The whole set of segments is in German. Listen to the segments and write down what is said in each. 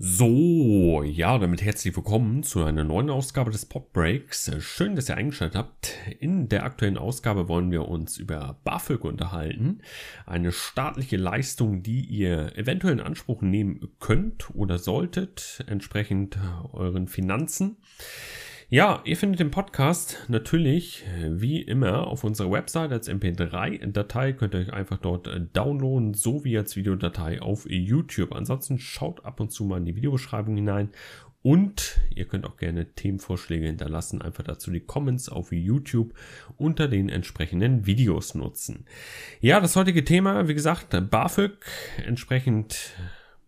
So, ja, damit herzlich willkommen zu einer neuen Ausgabe des Pop Breaks. Schön, dass ihr eingeschaltet habt. In der aktuellen Ausgabe wollen wir uns über BAföG unterhalten. Eine staatliche Leistung, die ihr eventuell in Anspruch nehmen könnt oder solltet, entsprechend euren Finanzen. Ja, ihr findet den Podcast natürlich wie immer auf unserer Website als MP3-Datei. Könnt ihr euch einfach dort äh, downloaden, so wie als Videodatei auf YouTube. Ansonsten schaut ab und zu mal in die Videobeschreibung hinein und ihr könnt auch gerne Themenvorschläge hinterlassen, einfach dazu die Comments auf YouTube unter den entsprechenden Videos nutzen. Ja, das heutige Thema, wie gesagt, BAföG, entsprechend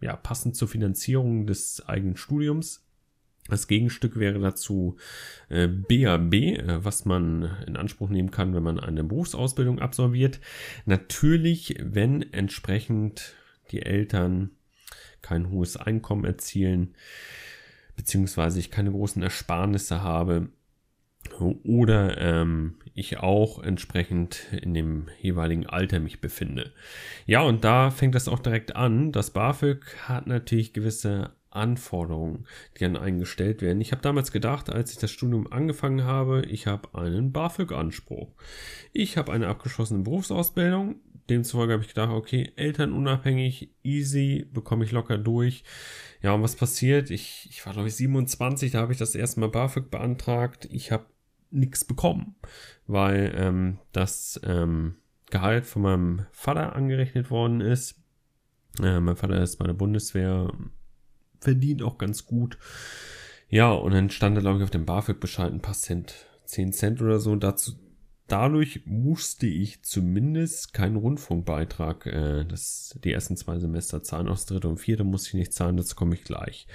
ja, passend zur Finanzierung des eigenen Studiums das Gegenstück wäre dazu äh, BAB, äh, was man in Anspruch nehmen kann, wenn man eine Berufsausbildung absolviert. Natürlich, wenn entsprechend die Eltern kein hohes Einkommen erzielen, beziehungsweise ich keine großen Ersparnisse habe oder ähm, ich auch entsprechend in dem jeweiligen Alter mich befinde. Ja, und da fängt das auch direkt an. Das BAföG hat natürlich gewisse Anforderungen, die an einen gestellt werden. Ich habe damals gedacht, als ich das Studium angefangen habe, ich habe einen BAföG-Anspruch. Ich habe eine abgeschlossene Berufsausbildung. Demzufolge habe ich gedacht, okay, elternunabhängig, easy, bekomme ich locker durch. Ja, und was passiert? Ich, ich war, glaube ich, 27, da habe ich das erste Mal BAföG beantragt. Ich habe nichts bekommen, weil ähm, das ähm, Gehalt von meinem Vater angerechnet worden ist. Äh, mein Vater ist bei der Bundeswehr verdient auch ganz gut. Ja, und dann stand da, glaube ich, auf dem BAföG-Bescheid ein paar Cent, 10 Cent oder so. Dazu, dadurch musste ich zumindest keinen Rundfunkbeitrag, äh, das, die ersten zwei Semester zahlen. Das dritte und vierte musste ich nicht zahlen, dazu komme ich gleich.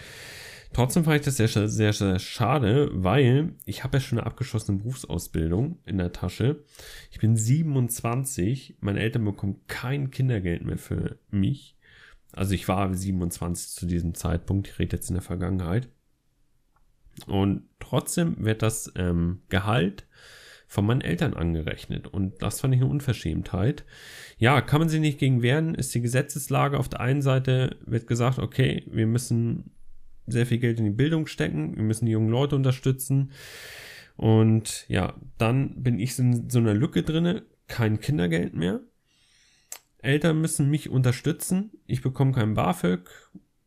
Trotzdem fand ich das sehr, sehr, sehr schade, weil ich habe ja schon eine abgeschlossene Berufsausbildung in der Tasche. Ich bin 27, meine Eltern bekommen kein Kindergeld mehr für mich. Also ich war 27 zu diesem Zeitpunkt, ich rede jetzt in der Vergangenheit. Und trotzdem wird das ähm, Gehalt von meinen Eltern angerechnet. Und das fand ich eine Unverschämtheit. Ja, kann man sich nicht gegen wehren, ist die Gesetzeslage. Auf der einen Seite wird gesagt, okay, wir müssen sehr viel Geld in die Bildung stecken, wir müssen die jungen Leute unterstützen. Und ja, dann bin ich in so einer Lücke drinne, kein Kindergeld mehr. Eltern müssen mich unterstützen. Ich bekomme kein BAföG.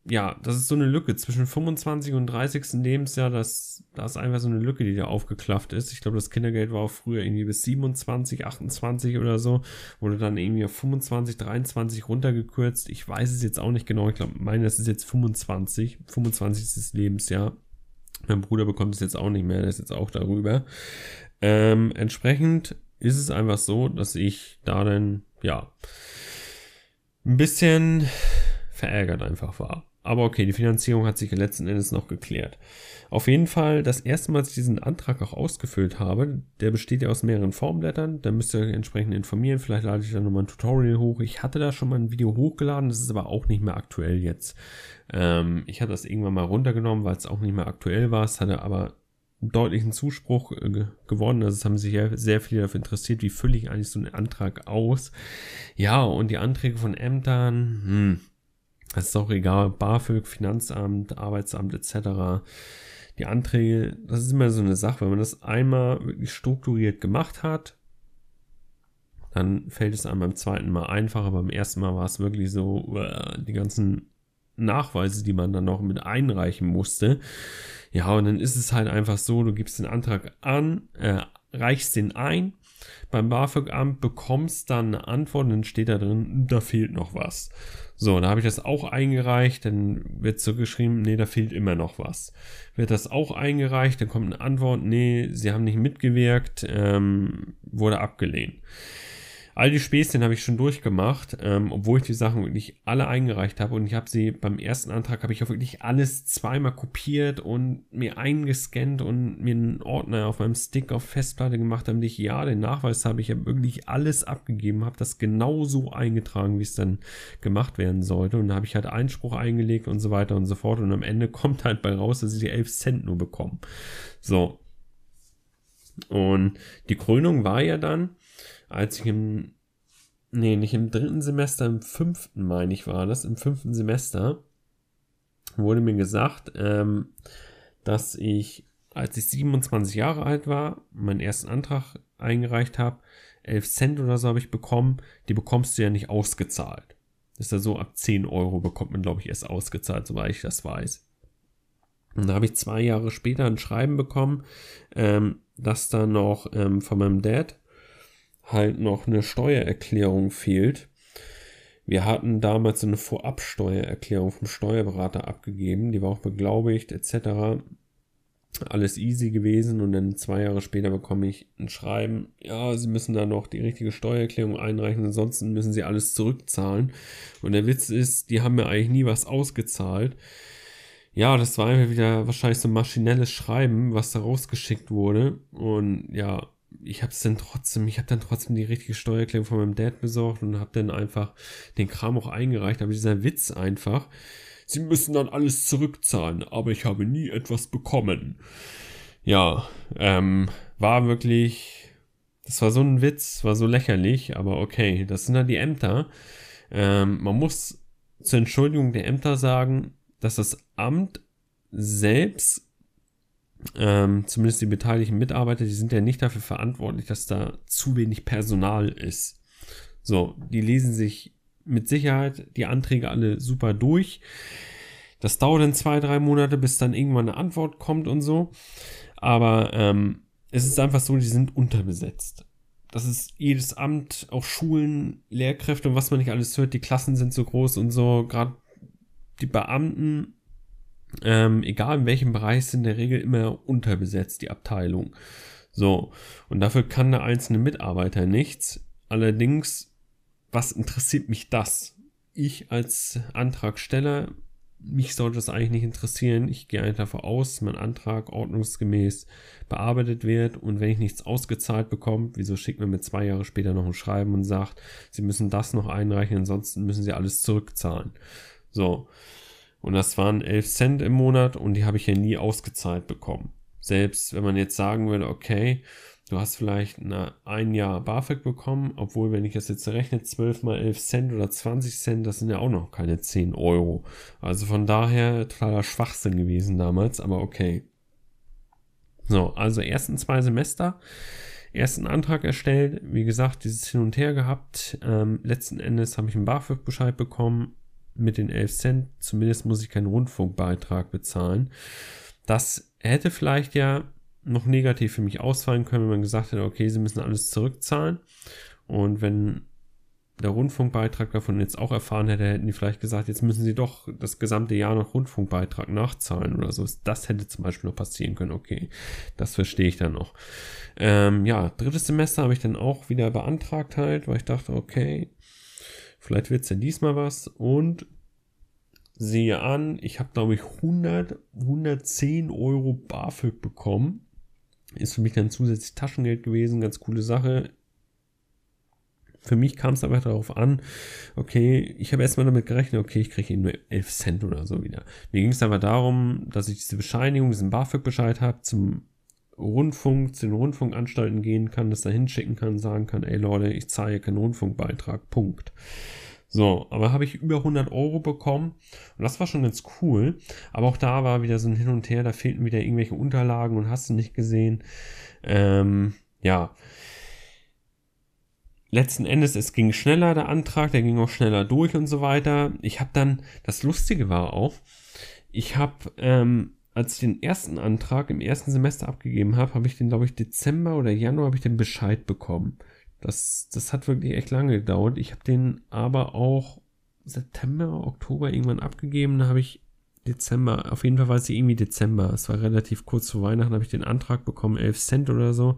Ja, das ist so eine Lücke zwischen 25 und 30. Lebensjahr. Das, da ist einfach so eine Lücke, die da aufgeklafft ist. Ich glaube, das Kindergeld war auch früher irgendwie bis 27, 28 oder so. Wurde dann irgendwie auf 25, 23 runtergekürzt. Ich weiß es jetzt auch nicht genau. Ich glaube, meine, das ist jetzt 25. 25. Lebensjahr. Mein Bruder bekommt es jetzt auch nicht mehr. Der ist jetzt auch darüber. Ähm, entsprechend ist es einfach so, dass ich da dann, ja, ein bisschen verärgert einfach war. Aber okay, die Finanzierung hat sich letzten Endes noch geklärt. Auf jeden Fall, das erste Mal, als ich diesen Antrag auch ausgefüllt habe, der besteht ja aus mehreren Formblättern, da müsst ihr entsprechend informieren. Vielleicht lade ich da nochmal ein Tutorial hoch. Ich hatte da schon mal ein Video hochgeladen, das ist aber auch nicht mehr aktuell jetzt. Ähm, ich hatte das irgendwann mal runtergenommen, weil es auch nicht mehr aktuell war. Es hatte aber deutlichen Zuspruch äh, gewonnen. Also es haben sich ja sehr viele dafür interessiert, wie fülle ich eigentlich so einen Antrag aus. Ja, und die Anträge von Ämtern, hm, das ist auch egal, BAföG, Finanzamt, Arbeitsamt etc. Die Anträge, das ist immer so eine Sache, wenn man das einmal wirklich strukturiert gemacht hat, dann fällt es einem beim zweiten Mal einfacher. Beim ersten Mal war es wirklich so, die ganzen Nachweise, die man dann noch mit einreichen musste. Ja, und dann ist es halt einfach so, du gibst den Antrag an, äh, reichst den ein, beim BAföG-Amt bekommst dann eine Antwort und dann steht da drin, da fehlt noch was. So, da habe ich das auch eingereicht, dann wird so geschrieben, nee, da fehlt immer noch was. Wird das auch eingereicht, dann kommt eine Antwort, nee, sie haben nicht mitgewirkt, ähm, wurde abgelehnt. All die Späßchen habe ich schon durchgemacht, ähm, obwohl ich die Sachen wirklich alle eingereicht habe und ich habe sie beim ersten Antrag habe ich auch wirklich alles zweimal kopiert und mir eingescannt und mir einen Ordner auf meinem Stick auf Festplatte gemacht, damit ich ja den Nachweis habe. Ich habe wirklich alles abgegeben, habe das genauso eingetragen, wie es dann gemacht werden sollte und da habe ich halt Einspruch eingelegt und so weiter und so fort und am Ende kommt halt bei raus, dass ich die 11 Cent nur bekomme. So. Und die Krönung war ja dann, als ich im, nee, nicht im dritten Semester, im fünften, meine ich, war das, im fünften Semester, wurde mir gesagt, ähm, dass ich, als ich 27 Jahre alt war, meinen ersten Antrag eingereicht habe, 11 Cent oder so habe ich bekommen. Die bekommst du ja nicht ausgezahlt. Das ist ja so, ab 10 Euro bekommt man, glaube ich, erst ausgezahlt, soweit ich das weiß. Und da habe ich zwei Jahre später ein Schreiben bekommen, ähm, dass da noch ähm, von meinem Dad halt noch eine Steuererklärung fehlt. Wir hatten damals eine Vorabsteuererklärung vom Steuerberater abgegeben, die war auch beglaubigt etc. Alles easy gewesen und dann zwei Jahre später bekomme ich ein Schreiben, ja, Sie müssen da noch die richtige Steuererklärung einreichen, ansonsten müssen Sie alles zurückzahlen. Und der Witz ist, die haben mir eigentlich nie was ausgezahlt. Ja, das war einfach wieder wahrscheinlich so ein maschinelles Schreiben, was da rausgeschickt wurde. Und ja, ich habe es dann trotzdem, ich habe dann trotzdem die richtige Steuererklärung von meinem Dad besorgt und habe dann einfach den Kram auch eingereicht. Aber dieser Witz einfach, sie müssen dann alles zurückzahlen, aber ich habe nie etwas bekommen. Ja, ähm, war wirklich, das war so ein Witz, war so lächerlich, aber okay, das sind dann die Ämter. Ähm, man muss zur Entschuldigung der Ämter sagen, dass das Amt selbst, ähm, zumindest die beteiligten Mitarbeiter, die sind ja nicht dafür verantwortlich, dass da zu wenig Personal ist. So, die lesen sich mit Sicherheit die Anträge alle super durch. Das dauert dann zwei, drei Monate, bis dann irgendwann eine Antwort kommt und so. Aber ähm, es ist einfach so, die sind unterbesetzt. Das ist jedes Amt, auch Schulen, Lehrkräfte und was man nicht alles hört, die Klassen sind so groß und so. Gerade die Beamten, ähm, egal in welchem Bereich, sind in der Regel immer unterbesetzt, die Abteilung. So, und dafür kann der einzelne Mitarbeiter nichts. Allerdings, was interessiert mich das? Ich als Antragsteller, mich sollte das eigentlich nicht interessieren. Ich gehe einfach davon aus, mein Antrag ordnungsgemäß bearbeitet wird und wenn ich nichts ausgezahlt bekomme, wieso schickt man mir zwei Jahre später noch ein Schreiben und sagt, Sie müssen das noch einreichen, ansonsten müssen Sie alles zurückzahlen. So. Und das waren 11 Cent im Monat und die habe ich ja nie ausgezahlt bekommen. Selbst wenn man jetzt sagen würde, okay, du hast vielleicht eine, ein Jahr BAföG bekommen, obwohl, wenn ich das jetzt rechne, 12 mal 11 Cent oder 20 Cent, das sind ja auch noch keine 10 Euro. Also von daher totaler Schwachsinn gewesen damals, aber okay. So, also ersten zwei Semester, ersten Antrag erstellt, wie gesagt, dieses Hin und Her gehabt. Ähm, letzten Endes habe ich einen BAföG-Bescheid bekommen, mit den 11 Cent, zumindest muss ich keinen Rundfunkbeitrag bezahlen. Das hätte vielleicht ja noch negativ für mich ausfallen können, wenn man gesagt hätte, okay, sie müssen alles zurückzahlen. Und wenn der Rundfunkbeitrag davon jetzt auch erfahren hätte, hätten die vielleicht gesagt, jetzt müssen sie doch das gesamte Jahr noch Rundfunkbeitrag nachzahlen oder so. Das hätte zum Beispiel noch passieren können. Okay, das verstehe ich dann noch. Ähm, ja, drittes Semester habe ich dann auch wieder beantragt halt, weil ich dachte, okay, Vielleicht wird es ja diesmal was. Und sehe an, ich habe glaube ich 100, 110 Euro BAföG bekommen. Ist für mich dann zusätzlich Taschengeld gewesen, ganz coole Sache. Für mich kam es aber darauf an, okay, ich habe erstmal damit gerechnet, okay, ich kriege nur 11 Cent oder so wieder. Mir ging es aber darum, dass ich diese Bescheinigung, diesen BAföG-Bescheid habe, zum Rundfunk, zu den Rundfunkanstalten gehen kann, das da hinschicken kann, sagen kann, ey Leute, ich zahle keinen Rundfunkbeitrag, Punkt. So, aber habe ich über 100 Euro bekommen und das war schon ganz cool. Aber auch da war wieder so ein Hin und Her, da fehlten wieder irgendwelche Unterlagen und hast du nicht gesehen. Ähm, ja. Letzten Endes, es ging schneller, der Antrag, der ging auch schneller durch und so weiter. Ich habe dann, das Lustige war auch, ich habe ähm, als ich den ersten Antrag im ersten Semester abgegeben habe, habe ich den, glaube ich, Dezember oder Januar habe ich den Bescheid bekommen. Das, das hat wirklich echt lange gedauert. Ich habe den aber auch September, Oktober irgendwann abgegeben. Da habe ich Dezember, auf jeden Fall war es irgendwie Dezember. Es war relativ kurz vor Weihnachten, habe ich den Antrag bekommen, 11 Cent oder so.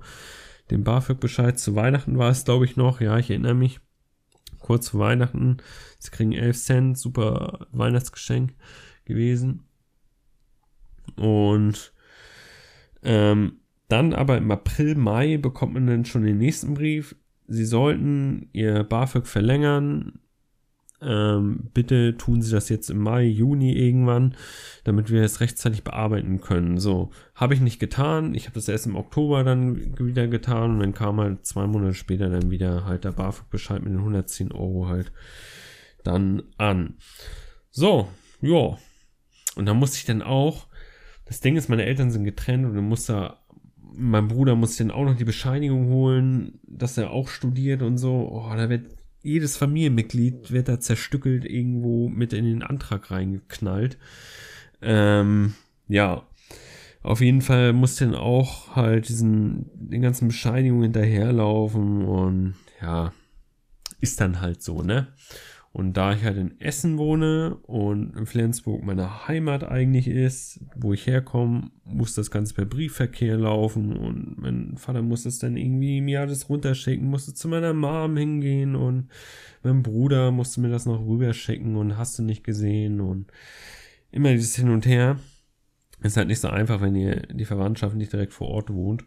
Den BAföG-Bescheid zu Weihnachten war es, glaube ich, noch. Ja, ich erinnere mich. Kurz vor Weihnachten. Sie kriegen 11 Cent, super Weihnachtsgeschenk gewesen. Und ähm, dann aber im April, Mai bekommt man dann schon den nächsten Brief. Sie sollten Ihr BAföG verlängern. Ähm, bitte tun Sie das jetzt im Mai, Juni irgendwann, damit wir es rechtzeitig bearbeiten können. So, habe ich nicht getan. Ich habe das erst im Oktober dann wieder getan und dann kam halt zwei Monate später dann wieder halt der BAföG-Bescheid mit den 110 Euro halt dann an. So, ja, Und da musste ich dann auch, das Ding ist, meine Eltern sind getrennt und dann musste mein Bruder muss dann auch noch die Bescheinigung holen, dass er auch studiert und so. Oh, da wird jedes Familienmitglied wird da zerstückelt irgendwo mit in den Antrag reingeknallt. Ähm, ja, auf jeden Fall muss dann auch halt diesen, den ganzen Bescheinigungen hinterherlaufen und ja, ist dann halt so, ne? Und da ich halt in Essen wohne und in Flensburg meine Heimat eigentlich ist, wo ich herkomme, muss das Ganze per Briefverkehr laufen und mein Vater muss das dann irgendwie mir alles runterschicken, musste zu meiner Mom hingehen und mein Bruder musste mir das noch rüberschicken und hast du nicht gesehen und immer dieses Hin und Her. Ist halt nicht so einfach, wenn ihr die Verwandtschaft nicht direkt vor Ort wohnt.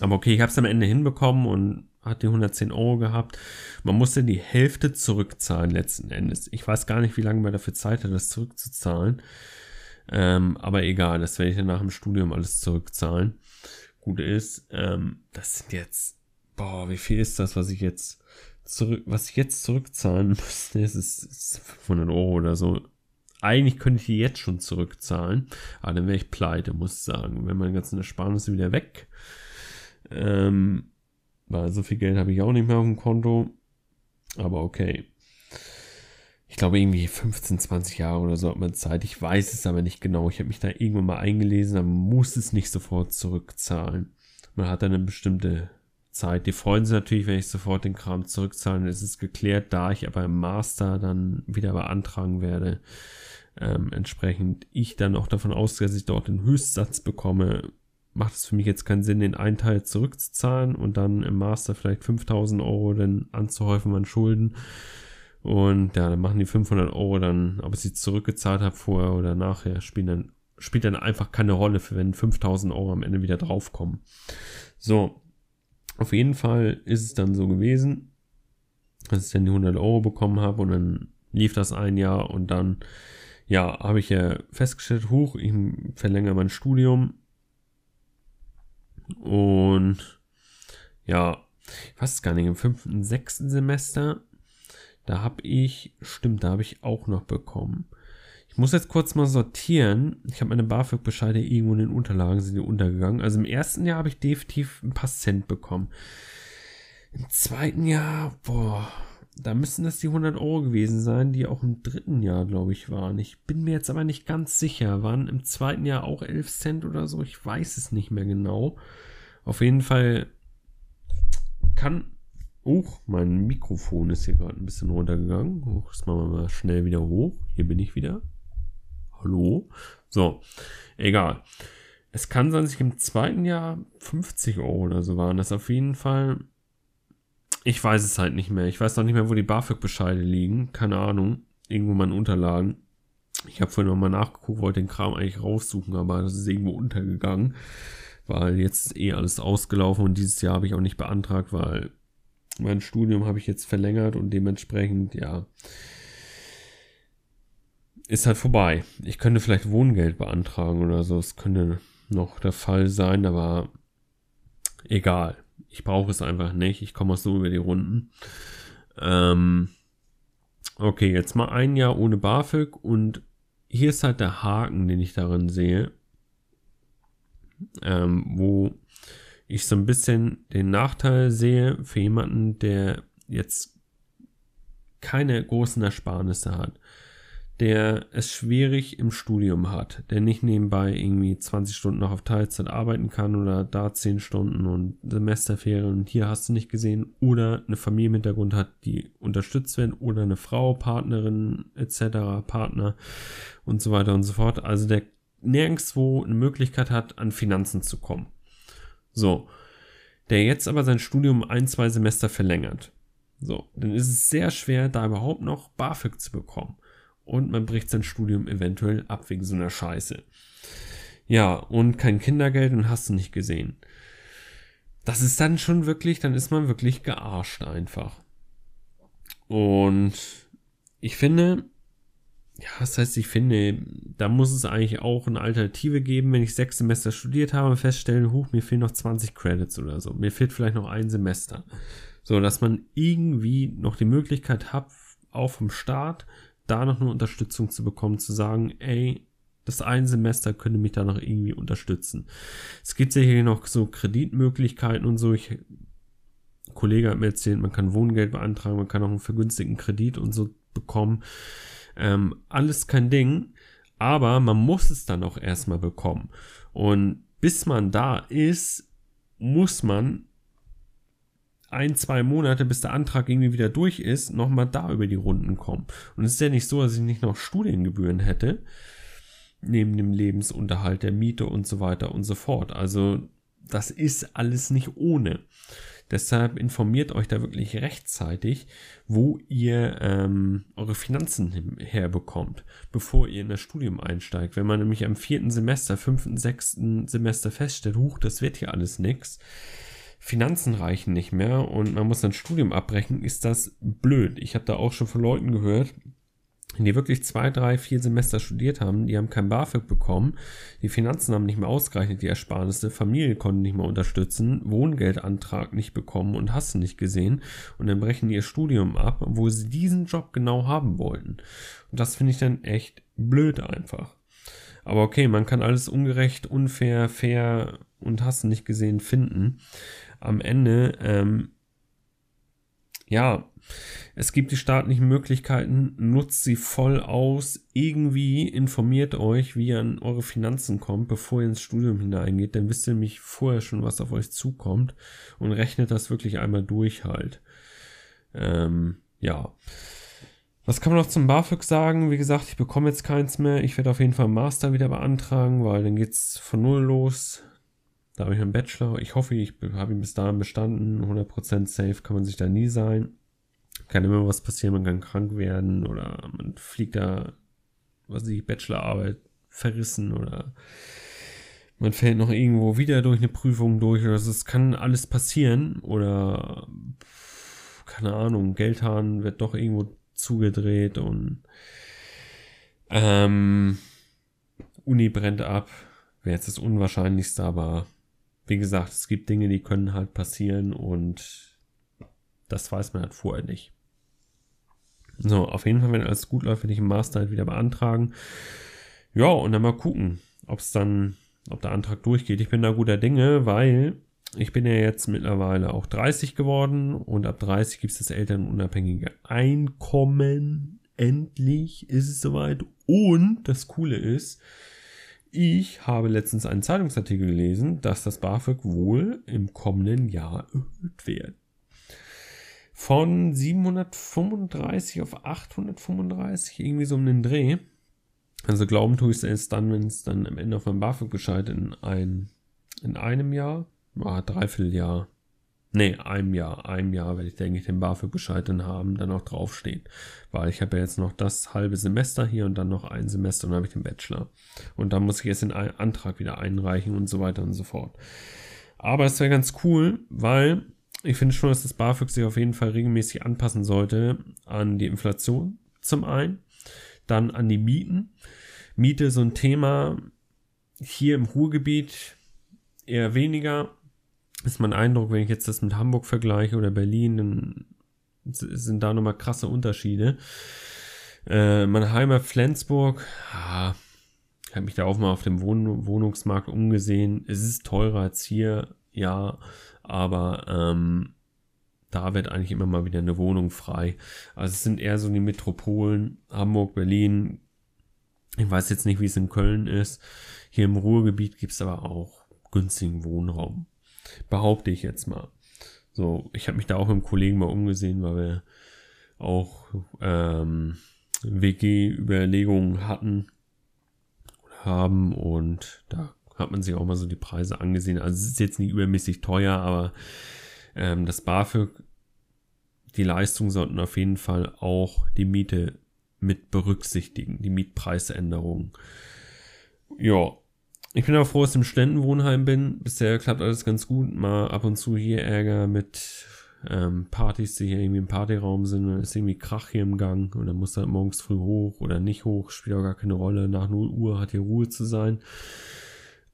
Aber okay, ich habe es am Ende hinbekommen und hat die 110 Euro gehabt. Man musste die Hälfte zurückzahlen letzten Endes. Ich weiß gar nicht, wie lange man dafür Zeit hat, das zurückzuzahlen. Ähm, aber egal, das werde ich dann nach dem Studium alles zurückzahlen. Gut ist, ähm, das sind jetzt, boah, wie viel ist das, was ich jetzt zurück, was ich jetzt zurückzahlen müsste? Es ist, ist 500 Euro oder so. Eigentlich könnte ich die jetzt schon zurückzahlen, aber dann wäre ich pleite, muss ich sagen. Wenn meine ganzen Ersparnisse wieder weg. Ähm, weil so viel Geld habe ich auch nicht mehr auf dem Konto. Aber okay. Ich glaube, irgendwie 15, 20 Jahre oder so hat man Zeit. Ich weiß es aber nicht genau. Ich habe mich da irgendwann mal eingelesen, man muss es nicht sofort zurückzahlen. Man hat dann eine bestimmte Zeit. Die freuen sich natürlich, wenn ich sofort den Kram zurückzahle. Dann ist es geklärt, da ich aber im Master dann wieder beantragen werde. Ähm, entsprechend ich dann auch davon ausgehe, dass ich dort den Höchstsatz bekomme, macht es für mich jetzt keinen Sinn, den einen Teil zurückzuzahlen und dann im Master vielleicht 5000 Euro dann anzuhäufen an Schulden. Und ja, dann machen die 500 Euro dann, ob ich sie zurückgezahlt habe vorher oder nachher, spielen dann, spielt dann einfach keine Rolle, für wenn 5000 Euro am Ende wieder draufkommen. So, auf jeden Fall ist es dann so gewesen, dass ich dann die 100 Euro bekommen habe und dann lief das ein Jahr und dann, ja, habe ich ja festgestellt, hoch, ich verlängere mein Studium und ja, ich weiß es gar nicht, im fünften, sechsten Semester, da habe ich, stimmt, da habe ich auch noch bekommen. Ich muss jetzt kurz mal sortieren. Ich habe meine BAföG-Bescheide irgendwo in den Unterlagen, sind die untergegangen. Also im ersten Jahr habe ich definitiv ein paar Cent bekommen. Im zweiten Jahr, boah, da müssten das die 100 Euro gewesen sein, die auch im dritten Jahr, glaube ich, waren. Ich bin mir jetzt aber nicht ganz sicher. Waren im zweiten Jahr auch 11 Cent oder so? Ich weiß es nicht mehr genau. Auf jeden Fall kann. Oh, mein Mikrofon ist hier gerade ein bisschen runtergegangen. Oh, das machen wir mal schnell wieder hoch. Hier bin ich wieder. Hallo? So, egal. Es kann sein, dass ich im zweiten Jahr 50 Euro oder so waren. Das auf jeden Fall ich weiß es halt nicht mehr. Ich weiß noch nicht mehr, wo die BAföG-Bescheide liegen. Keine Ahnung. Irgendwo in meinen Unterlagen. Ich habe vorhin nochmal nachgeguckt, wollte den Kram eigentlich raussuchen, aber das ist irgendwo untergegangen. Weil jetzt ist eh alles ausgelaufen und dieses Jahr habe ich auch nicht beantragt, weil mein Studium habe ich jetzt verlängert und dementsprechend, ja, ist halt vorbei. Ich könnte vielleicht Wohngeld beantragen oder so. Es könnte noch der Fall sein, aber egal. Ich brauche es einfach nicht. Ich komme auch so über die Runden. Ähm, okay, jetzt mal ein Jahr ohne BAföG und hier ist halt der Haken, den ich darin sehe, ähm, wo ich so ein bisschen den Nachteil sehe für jemanden, der jetzt keine großen Ersparnisse hat der es schwierig im Studium hat, der nicht nebenbei irgendwie 20 Stunden noch auf Teilzeit arbeiten kann oder da 10 Stunden und Semesterferien und hier hast du nicht gesehen oder eine Familie im Hintergrund hat, die unterstützt werden oder eine Frau, Partnerin etc., Partner und so weiter und so fort. Also der nirgendwo eine Möglichkeit hat, an Finanzen zu kommen. So. Der jetzt aber sein Studium ein, zwei Semester verlängert. So, dann ist es sehr schwer, da überhaupt noch BAföG zu bekommen und man bricht sein Studium eventuell ab wegen so einer Scheiße. Ja, und kein Kindergeld und hast du nicht gesehen. Das ist dann schon wirklich, dann ist man wirklich gearscht einfach. Und ich finde, ja, das heißt, ich finde, da muss es eigentlich auch eine Alternative geben, wenn ich sechs Semester studiert habe und feststelle, huch, mir fehlen noch 20 Credits oder so. Mir fehlt vielleicht noch ein Semester. So, dass man irgendwie noch die Möglichkeit hat, auch vom Start da noch eine Unterstützung zu bekommen, zu sagen, ey, das ein Semester könnte mich da noch irgendwie unterstützen. Es gibt hier noch so Kreditmöglichkeiten und so. Ich, ein Kollege hat mir erzählt, man kann Wohngeld beantragen, man kann auch einen vergünstigten Kredit und so bekommen. Ähm, alles kein Ding, aber man muss es dann auch erstmal bekommen. Und bis man da ist, muss man ein, zwei Monate, bis der Antrag irgendwie wieder durch ist, nochmal da über die Runden kommen. Und es ist ja nicht so, dass ich nicht noch Studiengebühren hätte, neben dem Lebensunterhalt, der Miete und so weiter und so fort. Also das ist alles nicht ohne. Deshalb informiert euch da wirklich rechtzeitig, wo ihr ähm, eure Finanzen herbekommt, bevor ihr in das Studium einsteigt. Wenn man nämlich am vierten Semester, fünften, sechsten Semester feststellt, huch, das wird hier alles nix, Finanzen reichen nicht mehr und man muss ein Studium abbrechen, ist das blöd. Ich habe da auch schon von Leuten gehört, die wirklich zwei, drei, vier Semester studiert haben, die haben kein BAföG bekommen, die Finanzen haben nicht mehr ausgerechnet, die Ersparnisse, Familie konnten nicht mehr unterstützen, Wohngeldantrag nicht bekommen und hast nicht gesehen und dann brechen ihr Studium ab, wo sie diesen Job genau haben wollten. Und das finde ich dann echt blöd einfach. Aber okay, man kann alles ungerecht, unfair, fair und hast nicht gesehen finden. Am Ende ähm, ja, es gibt die staatlichen Möglichkeiten, nutzt sie voll aus, irgendwie informiert euch, wie ihr an eure Finanzen kommt, bevor ihr ins Studium hineingeht, dann wisst ihr nämlich vorher schon, was auf euch zukommt und rechnet das wirklich einmal durch halt. Ähm, ja. Was kann man noch zum BAföG sagen? Wie gesagt, ich bekomme jetzt keins mehr. Ich werde auf jeden Fall Master wieder beantragen, weil dann geht's von Null los. Da habe ich einen Bachelor. Ich hoffe, ich habe ihn bis dahin bestanden. 100% safe kann man sich da nie sein. Kann immer was passieren, man kann krank werden oder man fliegt da, was weiß ich, Bachelorarbeit verrissen oder man fällt noch irgendwo wieder durch eine Prüfung durch oder es kann alles passieren oder keine Ahnung, Geldhahn wird doch irgendwo zugedreht und ähm, Uni brennt ab. Wäre jetzt das Unwahrscheinlichste, aber wie gesagt, es gibt Dinge, die können halt passieren und das weiß man halt vorher nicht. So, auf jeden Fall, wenn alles gut läuft, werde ich im Master halt wieder beantragen. Ja, und dann mal gucken, ob es dann, ob der Antrag durchgeht. Ich bin da guter Dinge, weil ich bin ja jetzt mittlerweile auch 30 geworden und ab 30 gibt es das elternunabhängige Einkommen. Endlich ist es soweit. Und das Coole ist, ich habe letztens einen Zeitungsartikel gelesen, dass das BAföG wohl im kommenden Jahr erhöht wird. Von 735 auf 835, irgendwie so um den Dreh. Also glauben tue ich es erst dann, wenn es dann am Ende auf meinem BAföG-Bescheid in, ein, in einem Jahr, ah, dreiviertel Jahr, Nee, einem Jahr. Einem Jahr werde ich, denke ich, den BAföG-Bescheid dann haben, dann auch draufstehen. Weil ich habe ja jetzt noch das halbe Semester hier und dann noch ein Semester und dann habe ich den Bachelor. Und dann muss ich jetzt den Antrag wieder einreichen und so weiter und so fort. Aber es wäre ganz cool, weil ich finde schon, dass das BAföG sich auf jeden Fall regelmäßig anpassen sollte an die Inflation zum einen, dann an die Mieten. Miete so ein Thema hier im Ruhrgebiet eher weniger, ist mein Eindruck, wenn ich jetzt das mit Hamburg vergleiche oder Berlin, dann sind da nochmal krasse Unterschiede. Äh, meine Heimat Flensburg, ah, ich habe mich da auch mal auf dem Wohn Wohnungsmarkt umgesehen. Es ist teurer als hier, ja, aber ähm, da wird eigentlich immer mal wieder eine Wohnung frei. Also es sind eher so die Metropolen, Hamburg, Berlin. Ich weiß jetzt nicht, wie es in Köln ist. Hier im Ruhrgebiet gibt es aber auch günstigen Wohnraum. Behaupte ich jetzt mal. So, ich habe mich da auch mit einem Kollegen mal umgesehen, weil wir auch ähm, WG-Überlegungen hatten haben und da hat man sich auch mal so die Preise angesehen. Also es ist jetzt nicht übermäßig teuer, aber ähm, das BAföG, die Leistungen sollten auf jeden Fall auch die Miete mit berücksichtigen, die Mietpreisänderungen. Ja, ich bin auch froh, dass ich im Ständenwohnheim bin. Bisher klappt alles ganz gut. Mal ab und zu hier Ärger mit ähm, Partys, die hier irgendwie im Partyraum sind. Dann ist irgendwie Krach hier im Gang und dann muss er morgens früh hoch oder nicht hoch. Spielt auch gar keine Rolle. Nach 0 Uhr hat hier Ruhe zu sein.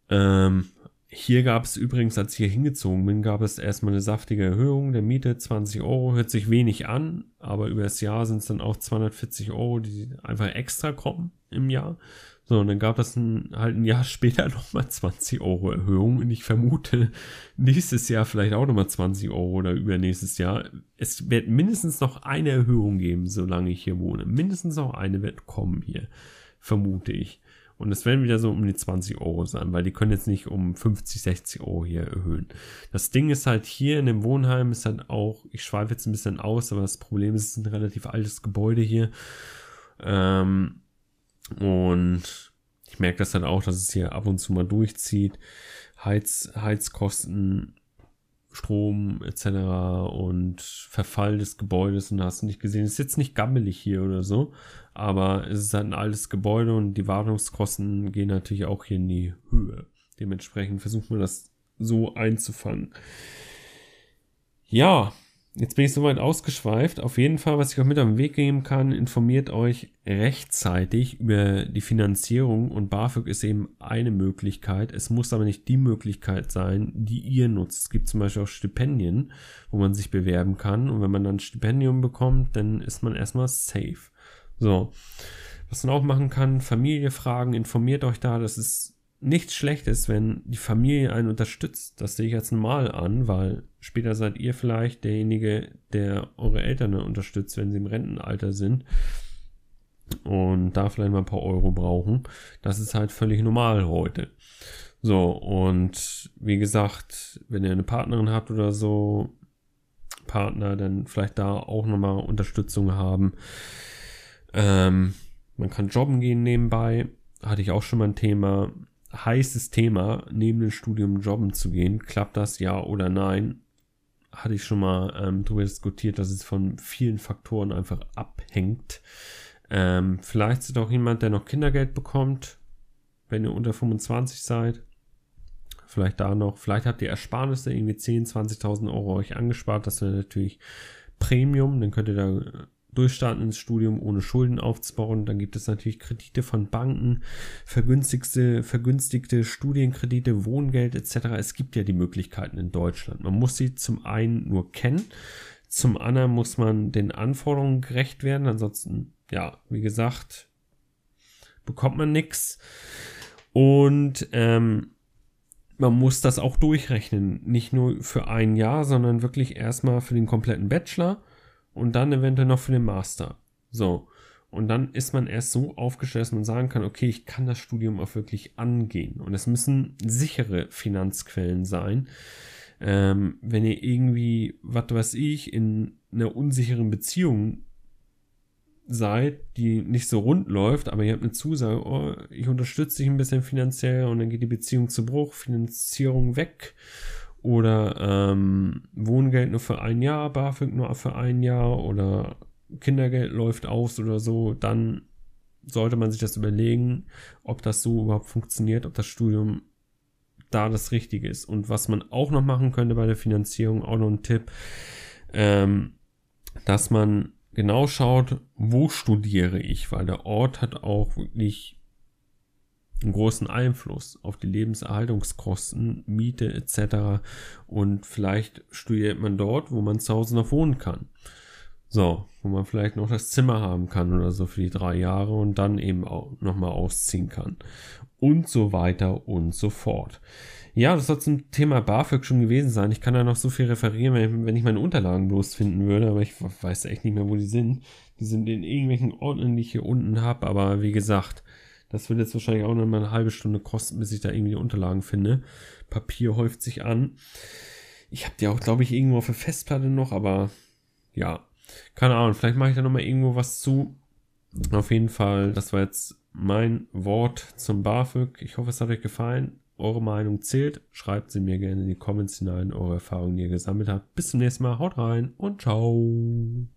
Ähm, hier gab es übrigens, als ich hier hingezogen bin, gab es erstmal eine saftige Erhöhung der Miete, 20 Euro, hört sich wenig an, aber über das Jahr sind es dann auch 240 Euro, die einfach extra kommen im Jahr. So, und dann gab es ein, halt ein Jahr später nochmal 20 Euro Erhöhung und ich vermute nächstes Jahr vielleicht auch nochmal 20 Euro oder übernächstes Jahr. Es wird mindestens noch eine Erhöhung geben, solange ich hier wohne. Mindestens noch eine wird kommen hier, vermute ich. Und es werden wieder so um die 20 Euro sein, weil die können jetzt nicht um 50, 60 Euro hier erhöhen. Das Ding ist halt hier in dem Wohnheim ist halt auch, ich schweife jetzt ein bisschen aus, aber das Problem ist, es ist ein relativ altes Gebäude hier. Ähm, und ich merke das halt auch, dass es hier ab und zu mal durchzieht. Heiz, Heizkosten Strom etc. und Verfall des Gebäudes und hast du nicht gesehen. Ist jetzt nicht gammelig hier oder so, aber es ist halt ein altes Gebäude und die Wartungskosten gehen natürlich auch hier in die Höhe. Dementsprechend versucht man das so einzufangen. Ja, Jetzt bin ich soweit ausgeschweift. Auf jeden Fall, was ich euch mit auf den Weg geben kann, informiert euch rechtzeitig über die Finanzierung und BAföG ist eben eine Möglichkeit. Es muss aber nicht die Möglichkeit sein, die ihr nutzt. Es gibt zum Beispiel auch Stipendien, wo man sich bewerben kann und wenn man dann ein Stipendium bekommt, dann ist man erstmal safe. So. Was man auch machen kann, Familie fragen, informiert euch da, das ist nichts Schlechtes, wenn die Familie einen unterstützt. Das sehe ich als normal an, weil später seid ihr vielleicht derjenige, der eure Eltern unterstützt, wenn sie im Rentenalter sind und da vielleicht mal ein paar Euro brauchen. Das ist halt völlig normal heute. So, und wie gesagt, wenn ihr eine Partnerin habt oder so, Partner, dann vielleicht da auch nochmal Unterstützung haben. Ähm, man kann jobben gehen nebenbei. Hatte ich auch schon mal ein Thema heißes Thema, neben dem Studium jobben zu gehen. Klappt das ja oder nein? Hatte ich schon mal ähm, darüber diskutiert, dass es von vielen Faktoren einfach abhängt. Ähm, vielleicht ist auch jemand, der noch Kindergeld bekommt, wenn ihr unter 25 seid. Vielleicht da noch, vielleicht habt ihr Ersparnisse, irgendwie 10, 20.000 Euro euch angespart. Das wäre natürlich Premium. Dann könnt ihr da durchstarten ins Studium ohne Schulden aufzubauen. Dann gibt es natürlich Kredite von Banken, vergünstigte, vergünstigte Studienkredite, Wohngeld etc. Es gibt ja die Möglichkeiten in Deutschland. Man muss sie zum einen nur kennen, zum anderen muss man den Anforderungen gerecht werden. Ansonsten, ja, wie gesagt, bekommt man nichts. Und ähm, man muss das auch durchrechnen. Nicht nur für ein Jahr, sondern wirklich erstmal für den kompletten Bachelor und dann eventuell noch für den Master. So. Und dann ist man erst so aufgestellt, dass man sagen kann, okay, ich kann das Studium auch wirklich angehen. Und es müssen sichere Finanzquellen sein. Ähm, wenn ihr irgendwie, was weiß ich, in einer unsicheren Beziehung seid, die nicht so rund läuft, aber ihr habt eine Zusage, oh, ich unterstütze dich ein bisschen finanziell und dann geht die Beziehung zu Bruch, Finanzierung weg oder ähm, Wohngeld nur für ein Jahr, BAföG nur für ein Jahr oder Kindergeld läuft aus oder so, dann sollte man sich das überlegen, ob das so überhaupt funktioniert, ob das Studium da das Richtige ist. Und was man auch noch machen könnte bei der Finanzierung, auch noch ein Tipp, ähm, dass man genau schaut, wo studiere ich, weil der Ort hat auch wirklich einen großen Einfluss auf die Lebenserhaltungskosten, Miete etc. Und vielleicht studiert man dort, wo man zu Hause noch wohnen kann. So, wo man vielleicht noch das Zimmer haben kann oder so für die drei Jahre und dann eben auch nochmal ausziehen kann. Und so weiter und so fort. Ja, das soll zum Thema BAföG schon gewesen sein. Ich kann da noch so viel referieren, wenn ich meine Unterlagen bloß finden würde, aber ich weiß echt nicht mehr, wo die sind. Die sind in irgendwelchen Ordnern, die ich hier unten habe, aber wie gesagt, das wird jetzt wahrscheinlich auch noch mal eine halbe Stunde kosten, bis ich da irgendwie Unterlagen finde. Papier häuft sich an. Ich habe die auch, glaube ich, irgendwo auf der Festplatte noch, aber ja, keine Ahnung. Vielleicht mache ich da noch mal irgendwo was zu. Auf jeden Fall, das war jetzt mein Wort zum BAföG. Ich hoffe, es hat euch gefallen. Eure Meinung zählt. Schreibt sie mir gerne in die Comments hinein, eure Erfahrungen, die ihr gesammelt habt. Bis zum nächsten Mal. Haut rein und ciao.